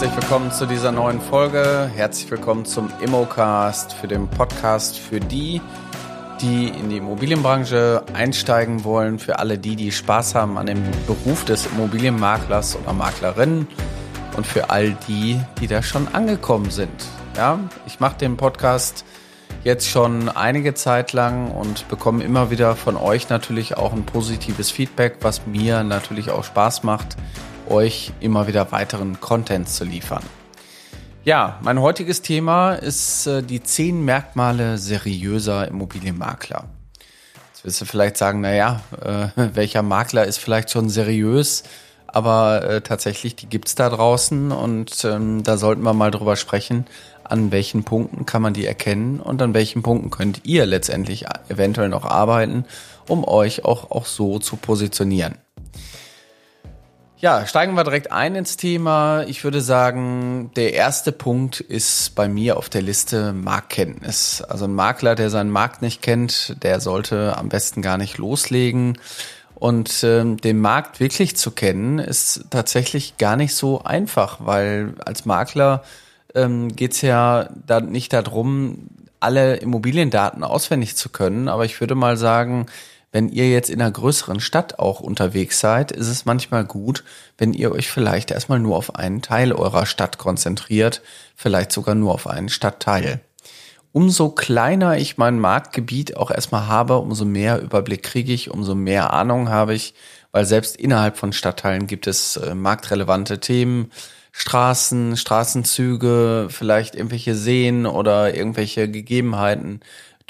herzlich willkommen zu dieser neuen Folge. Herzlich willkommen zum Immocast für den Podcast für die, die in die Immobilienbranche einsteigen wollen, für alle die, die Spaß haben an dem Beruf des Immobilienmaklers oder Maklerin und für all die, die da schon angekommen sind. Ja, ich mache den Podcast jetzt schon einige Zeit lang und bekomme immer wieder von euch natürlich auch ein positives Feedback, was mir natürlich auch Spaß macht, euch immer wieder weiteren Content zu liefern. Ja, mein heutiges Thema ist äh, die zehn Merkmale seriöser Immobilienmakler. Jetzt wirst du vielleicht sagen, naja, äh, welcher Makler ist vielleicht schon seriös? Aber äh, tatsächlich, die gibt's da draußen und ähm, da sollten wir mal drüber sprechen, an welchen Punkten kann man die erkennen und an welchen Punkten könnt ihr letztendlich eventuell noch arbeiten, um euch auch, auch so zu positionieren. Ja, steigen wir direkt ein ins Thema. Ich würde sagen, der erste Punkt ist bei mir auf der Liste Marktkenntnis. Also ein Makler, der seinen Markt nicht kennt, der sollte am besten gar nicht loslegen. Und ähm, den Markt wirklich zu kennen, ist tatsächlich gar nicht so einfach, weil als Makler ähm, geht es ja da nicht darum, alle Immobiliendaten auswendig zu können. Aber ich würde mal sagen, wenn ihr jetzt in einer größeren Stadt auch unterwegs seid, ist es manchmal gut, wenn ihr euch vielleicht erstmal nur auf einen Teil eurer Stadt konzentriert, vielleicht sogar nur auf einen Stadtteil. Umso kleiner ich mein Marktgebiet auch erstmal habe, umso mehr Überblick kriege ich, umso mehr Ahnung habe ich, weil selbst innerhalb von Stadtteilen gibt es äh, marktrelevante Themen, Straßen, Straßenzüge, vielleicht irgendwelche Seen oder irgendwelche Gegebenheiten,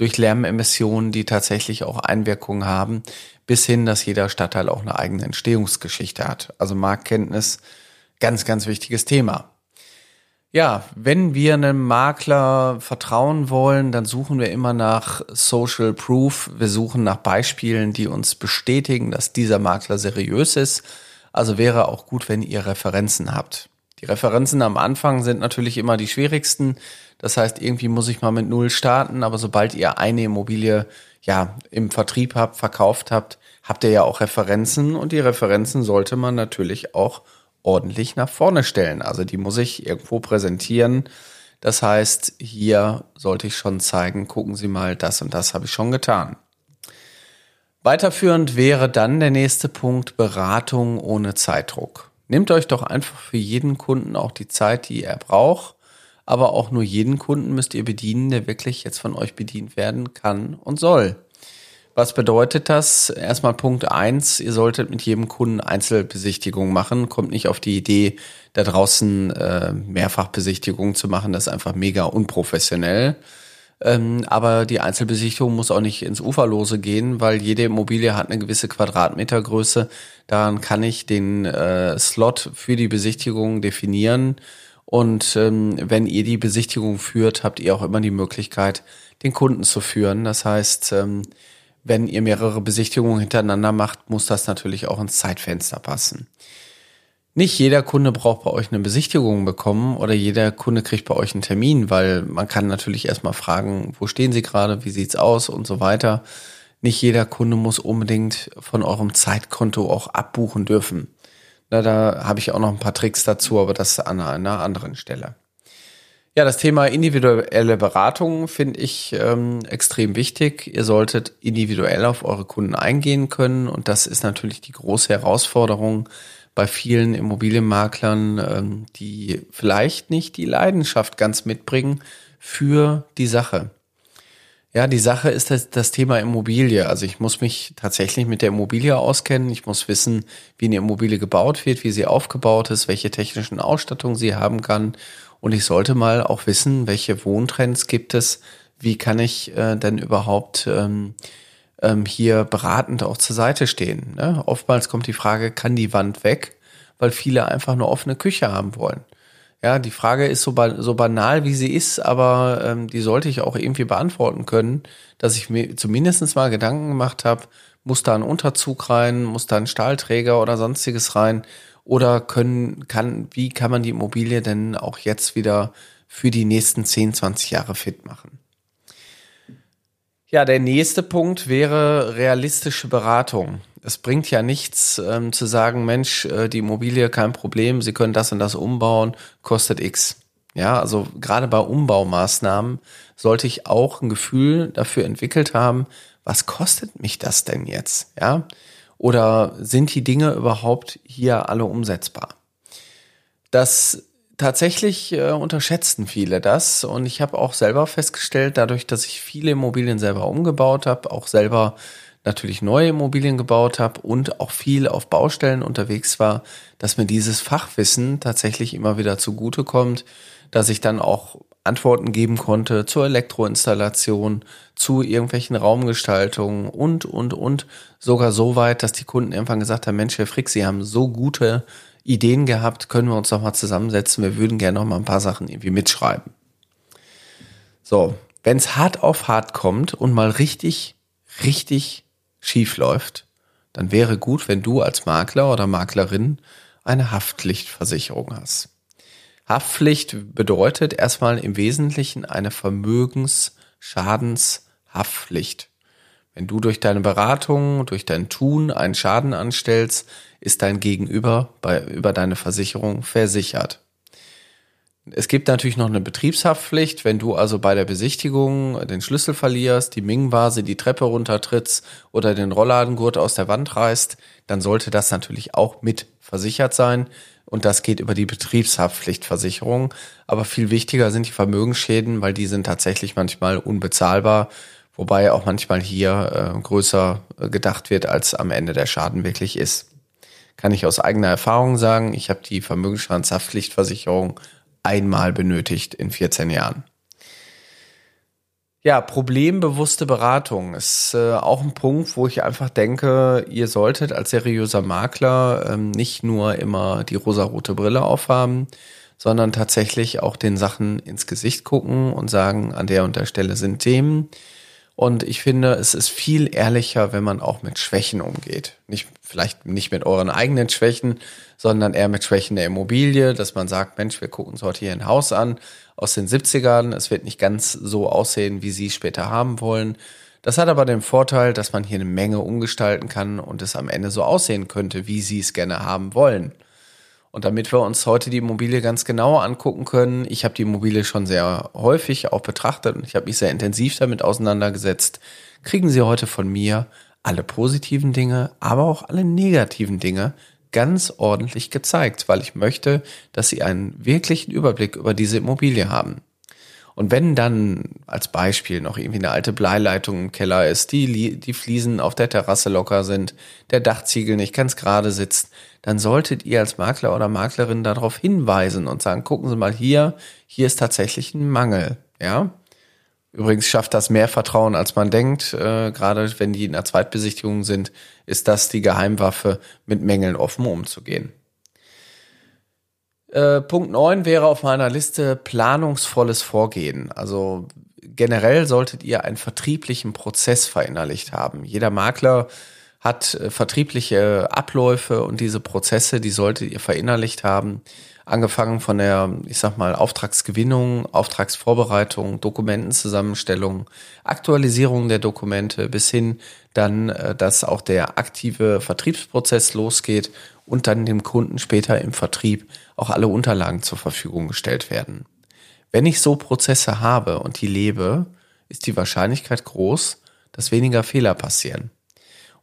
durch Lärmemissionen, die tatsächlich auch Einwirkungen haben, bis hin, dass jeder Stadtteil auch eine eigene Entstehungsgeschichte hat. Also Marktkenntnis, ganz, ganz wichtiges Thema. Ja, wenn wir einem Makler vertrauen wollen, dann suchen wir immer nach Social Proof. Wir suchen nach Beispielen, die uns bestätigen, dass dieser Makler seriös ist. Also wäre auch gut, wenn ihr Referenzen habt. Die Referenzen am Anfang sind natürlich immer die schwierigsten. Das heißt, irgendwie muss ich mal mit Null starten, aber sobald ihr eine Immobilie ja im Vertrieb habt, verkauft habt, habt ihr ja auch Referenzen und die Referenzen sollte man natürlich auch ordentlich nach vorne stellen. Also die muss ich irgendwo präsentieren. Das heißt, hier sollte ich schon zeigen, gucken Sie mal, das und das habe ich schon getan. Weiterführend wäre dann der nächste Punkt Beratung ohne Zeitdruck. Nehmt euch doch einfach für jeden Kunden auch die Zeit, die er braucht aber auch nur jeden Kunden müsst ihr bedienen, der wirklich jetzt von euch bedient werden kann und soll. Was bedeutet das? Erstmal Punkt eins: ihr solltet mit jedem Kunden Einzelbesichtigung machen. Kommt nicht auf die Idee, da draußen äh, Mehrfachbesichtigungen zu machen. Das ist einfach mega unprofessionell. Ähm, aber die Einzelbesichtigung muss auch nicht ins Uferlose gehen, weil jede Immobilie hat eine gewisse Quadratmetergröße. Daran kann ich den äh, Slot für die Besichtigung definieren und ähm, wenn ihr die Besichtigung führt, habt ihr auch immer die Möglichkeit, den Kunden zu führen. Das heißt, ähm, wenn ihr mehrere Besichtigungen hintereinander macht, muss das natürlich auch ins Zeitfenster passen. Nicht jeder Kunde braucht bei euch eine Besichtigung bekommen oder jeder Kunde kriegt bei euch einen Termin, weil man kann natürlich erstmal fragen, wo stehen Sie gerade, wie sieht's aus und so weiter. Nicht jeder Kunde muss unbedingt von eurem Zeitkonto auch abbuchen dürfen. Na, da habe ich auch noch ein paar Tricks dazu, aber das an einer anderen Stelle. Ja, das Thema individuelle Beratung finde ich ähm, extrem wichtig. Ihr solltet individuell auf eure Kunden eingehen können und das ist natürlich die große Herausforderung bei vielen Immobilienmaklern, ähm, die vielleicht nicht die Leidenschaft ganz mitbringen für die Sache. Ja, die Sache ist das, das Thema Immobilie. Also ich muss mich tatsächlich mit der Immobilie auskennen. Ich muss wissen, wie eine Immobilie gebaut wird, wie sie aufgebaut ist, welche technischen Ausstattung sie haben kann. Und ich sollte mal auch wissen, welche Wohntrends gibt es. Wie kann ich äh, denn überhaupt ähm, ähm, hier beratend auch zur Seite stehen? Ne? Oftmals kommt die Frage, kann die Wand weg? Weil viele einfach nur offene Küche haben wollen. Ja, die Frage ist so, ba so banal, wie sie ist, aber ähm, die sollte ich auch irgendwie beantworten können, dass ich mir zumindest mal Gedanken gemacht habe, muss da ein Unterzug rein, muss da ein Stahlträger oder sonstiges rein oder können, kann, wie kann man die Immobilie denn auch jetzt wieder für die nächsten 10, 20 Jahre fit machen? Ja, der nächste Punkt wäre realistische Beratung. Es bringt ja nichts ähm, zu sagen, Mensch, äh, die Immobilie kein Problem, Sie können das und das umbauen, kostet X. Ja, also gerade bei Umbaumaßnahmen sollte ich auch ein Gefühl dafür entwickelt haben, was kostet mich das denn jetzt? Ja, oder sind die Dinge überhaupt hier alle umsetzbar? Das tatsächlich äh, unterschätzten viele das und ich habe auch selber festgestellt, dadurch, dass ich viele Immobilien selber umgebaut habe, auch selber natürlich neue Immobilien gebaut habe und auch viel auf Baustellen unterwegs war, dass mir dieses Fachwissen tatsächlich immer wieder zugute kommt, dass ich dann auch Antworten geben konnte zur Elektroinstallation, zu irgendwelchen Raumgestaltungen und, und, und. Sogar so weit, dass die Kunden irgendwann gesagt haben, Mensch, Herr Frick, Sie haben so gute Ideen gehabt, können wir uns mal zusammensetzen. Wir würden gerne noch mal ein paar Sachen irgendwie mitschreiben. So, wenn es hart auf hart kommt und mal richtig, richtig schief läuft, dann wäre gut, wenn du als Makler oder Maklerin eine Haftpflichtversicherung hast. Haftpflicht bedeutet erstmal im Wesentlichen eine Vermögensschadenshaftpflicht. Wenn du durch deine Beratung, durch dein Tun einen Schaden anstellst, ist dein Gegenüber bei, über deine Versicherung versichert. Es gibt natürlich noch eine Betriebshaftpflicht, wenn du also bei der Besichtigung den Schlüssel verlierst, die Ming-Vase die Treppe runtertrittst oder den Rolladengurt aus der Wand reißt, dann sollte das natürlich auch mit versichert sein und das geht über die Betriebshaftpflichtversicherung. Aber viel wichtiger sind die Vermögensschäden, weil die sind tatsächlich manchmal unbezahlbar, wobei auch manchmal hier äh, größer äh, gedacht wird, als am Ende der Schaden wirklich ist. Kann ich aus eigener Erfahrung sagen, ich habe die Vermögensschadenshaftpflichtversicherung einmal benötigt in 14 Jahren. Ja, problembewusste Beratung ist äh, auch ein Punkt, wo ich einfach denke, ihr solltet als seriöser Makler ähm, nicht nur immer die rosarote Brille aufhaben, sondern tatsächlich auch den Sachen ins Gesicht gucken und sagen, an der und der Stelle sind Themen. Und ich finde, es ist viel ehrlicher, wenn man auch mit Schwächen umgeht. Nicht, vielleicht nicht mit euren eigenen Schwächen, sondern eher mit Schwächen der Immobilie, dass man sagt, Mensch, wir gucken uns heute hier ein Haus an aus den 70ern. Es wird nicht ganz so aussehen, wie Sie es später haben wollen. Das hat aber den Vorteil, dass man hier eine Menge umgestalten kann und es am Ende so aussehen könnte, wie Sie es gerne haben wollen. Und damit wir uns heute die Immobilie ganz genau angucken können, ich habe die Immobilie schon sehr häufig auch betrachtet und ich habe mich sehr intensiv damit auseinandergesetzt, kriegen Sie heute von mir alle positiven Dinge, aber auch alle negativen Dinge ganz ordentlich gezeigt, weil ich möchte, dass Sie einen wirklichen Überblick über diese Immobilie haben. Und wenn dann als Beispiel noch irgendwie eine alte Bleileitung im Keller ist, die, die Fliesen auf der Terrasse locker sind, der Dachziegel nicht ganz gerade sitzt, dann solltet ihr als Makler oder Maklerin darauf hinweisen und sagen, gucken Sie mal hier, hier ist tatsächlich ein Mangel, ja. Übrigens schafft das mehr Vertrauen, als man denkt. Äh, gerade wenn die in der Zweitbesichtigung sind, ist das die Geheimwaffe, mit Mängeln offen umzugehen. Äh, Punkt 9 wäre auf meiner Liste planungsvolles Vorgehen. Also generell solltet ihr einen vertrieblichen Prozess verinnerlicht haben. Jeder Makler hat äh, vertriebliche Abläufe und diese Prozesse, die solltet ihr verinnerlicht haben. Angefangen von der, ich sag mal, Auftragsgewinnung, Auftragsvorbereitung, Dokumentenzusammenstellung, Aktualisierung der Dokumente bis hin dann, äh, dass auch der aktive Vertriebsprozess losgeht und dann dem Kunden später im Vertrieb auch alle Unterlagen zur Verfügung gestellt werden. Wenn ich so Prozesse habe und die lebe, ist die Wahrscheinlichkeit groß, dass weniger Fehler passieren.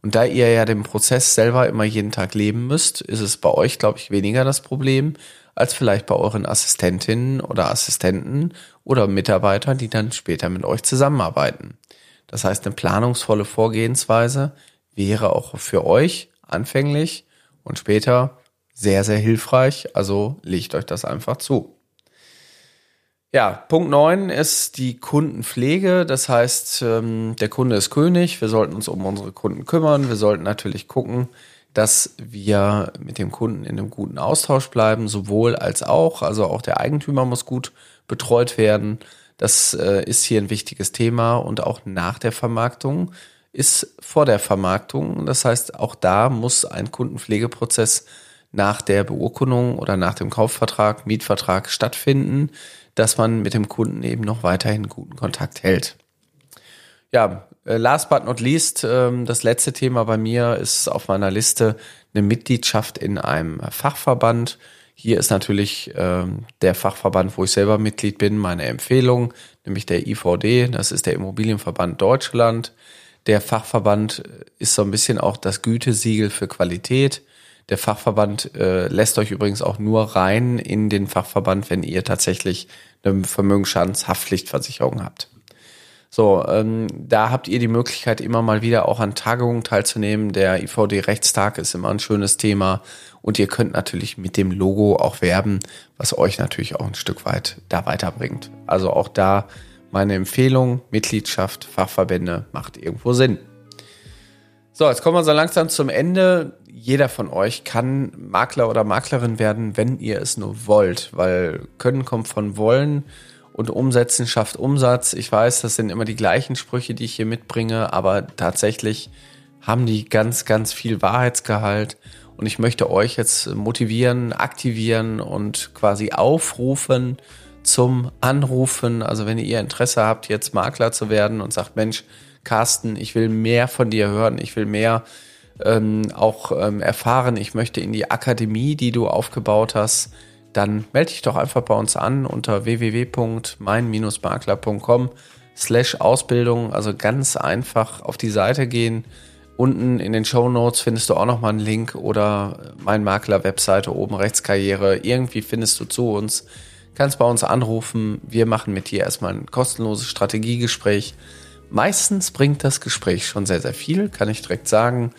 Und da ihr ja den Prozess selber immer jeden Tag leben müsst, ist es bei euch, glaube ich, weniger das Problem als vielleicht bei euren Assistentinnen oder Assistenten oder Mitarbeitern, die dann später mit euch zusammenarbeiten. Das heißt, eine planungsvolle Vorgehensweise wäre auch für euch anfänglich und später sehr, sehr hilfreich. Also legt euch das einfach zu. Ja, Punkt 9 ist die Kundenpflege. Das heißt, ähm, der Kunde ist König. Wir sollten uns um unsere Kunden kümmern. Wir sollten natürlich gucken, dass wir mit dem Kunden in einem guten Austausch bleiben, sowohl als auch. Also auch der Eigentümer muss gut betreut werden. Das äh, ist hier ein wichtiges Thema und auch nach der Vermarktung ist vor der Vermarktung. Das heißt, auch da muss ein Kundenpflegeprozess nach der Beurkundung oder nach dem Kaufvertrag, Mietvertrag stattfinden dass man mit dem Kunden eben noch weiterhin guten Kontakt hält. Ja, äh, last but not least, ähm, das letzte Thema bei mir ist auf meiner Liste eine Mitgliedschaft in einem Fachverband. Hier ist natürlich ähm, der Fachverband, wo ich selber Mitglied bin, meine Empfehlung, nämlich der IVD, das ist der Immobilienverband Deutschland. Der Fachverband ist so ein bisschen auch das Gütesiegel für Qualität. Der Fachverband äh, lässt euch übrigens auch nur rein in den Fachverband, wenn ihr tatsächlich eine Vermögensschadenshaftpflichtversicherung habt. So, ähm, da habt ihr die Möglichkeit, immer mal wieder auch an Tagungen teilzunehmen. Der IVD-Rechtstag ist immer ein schönes Thema. Und ihr könnt natürlich mit dem Logo auch werben, was euch natürlich auch ein Stück weit da weiterbringt. Also auch da meine Empfehlung, Mitgliedschaft, Fachverbände macht irgendwo Sinn. So, jetzt kommen wir so langsam zum Ende. Jeder von euch kann Makler oder Maklerin werden, wenn ihr es nur wollt, weil Können kommt von Wollen und Umsetzen schafft Umsatz. Ich weiß, das sind immer die gleichen Sprüche, die ich hier mitbringe, aber tatsächlich haben die ganz, ganz viel Wahrheitsgehalt. Und ich möchte euch jetzt motivieren, aktivieren und quasi aufrufen zum Anrufen. Also wenn ihr Interesse habt, jetzt Makler zu werden und sagt, Mensch, Carsten, ich will mehr von dir hören, ich will mehr ähm, auch ähm, erfahren, ich möchte in die Akademie, die du aufgebaut hast, dann melde dich doch einfach bei uns an unter www.mein-makler.com slash Ausbildung. Also ganz einfach auf die Seite gehen. Unten in den Show Notes findest du auch nochmal einen Link oder mein Makler Webseite oben rechts Karriere. Irgendwie findest du zu uns. Kannst bei uns anrufen. Wir machen mit dir erstmal ein kostenloses Strategiegespräch. Meistens bringt das Gespräch schon sehr, sehr viel, kann ich direkt sagen.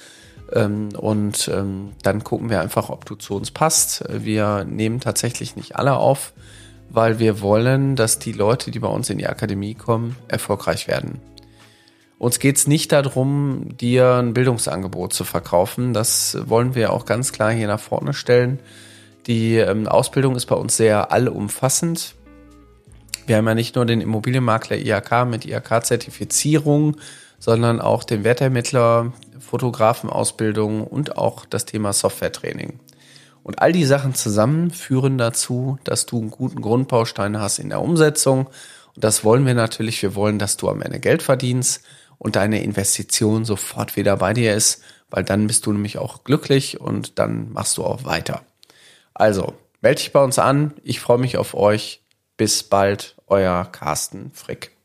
Ähm, und ähm, dann gucken wir einfach, ob du zu uns passt. Wir nehmen tatsächlich nicht alle auf, weil wir wollen, dass die Leute, die bei uns in die Akademie kommen, erfolgreich werden. Uns geht es nicht darum, dir ein Bildungsangebot zu verkaufen. Das wollen wir auch ganz klar hier nach vorne stellen. Die ähm, Ausbildung ist bei uns sehr allumfassend. Wir haben ja nicht nur den Immobilienmakler IHK mit IHK-Zertifizierung, sondern auch den Wertermittler, Fotografenausbildung und auch das Thema Softwaretraining. Und all die Sachen zusammen führen dazu, dass du einen guten Grundbaustein hast in der Umsetzung. Und das wollen wir natürlich. Wir wollen, dass du am Ende Geld verdienst und deine Investition sofort wieder bei dir ist, weil dann bist du nämlich auch glücklich und dann machst du auch weiter. Also, melde dich bei uns an. Ich freue mich auf euch. Bis bald, euer Carsten Frick.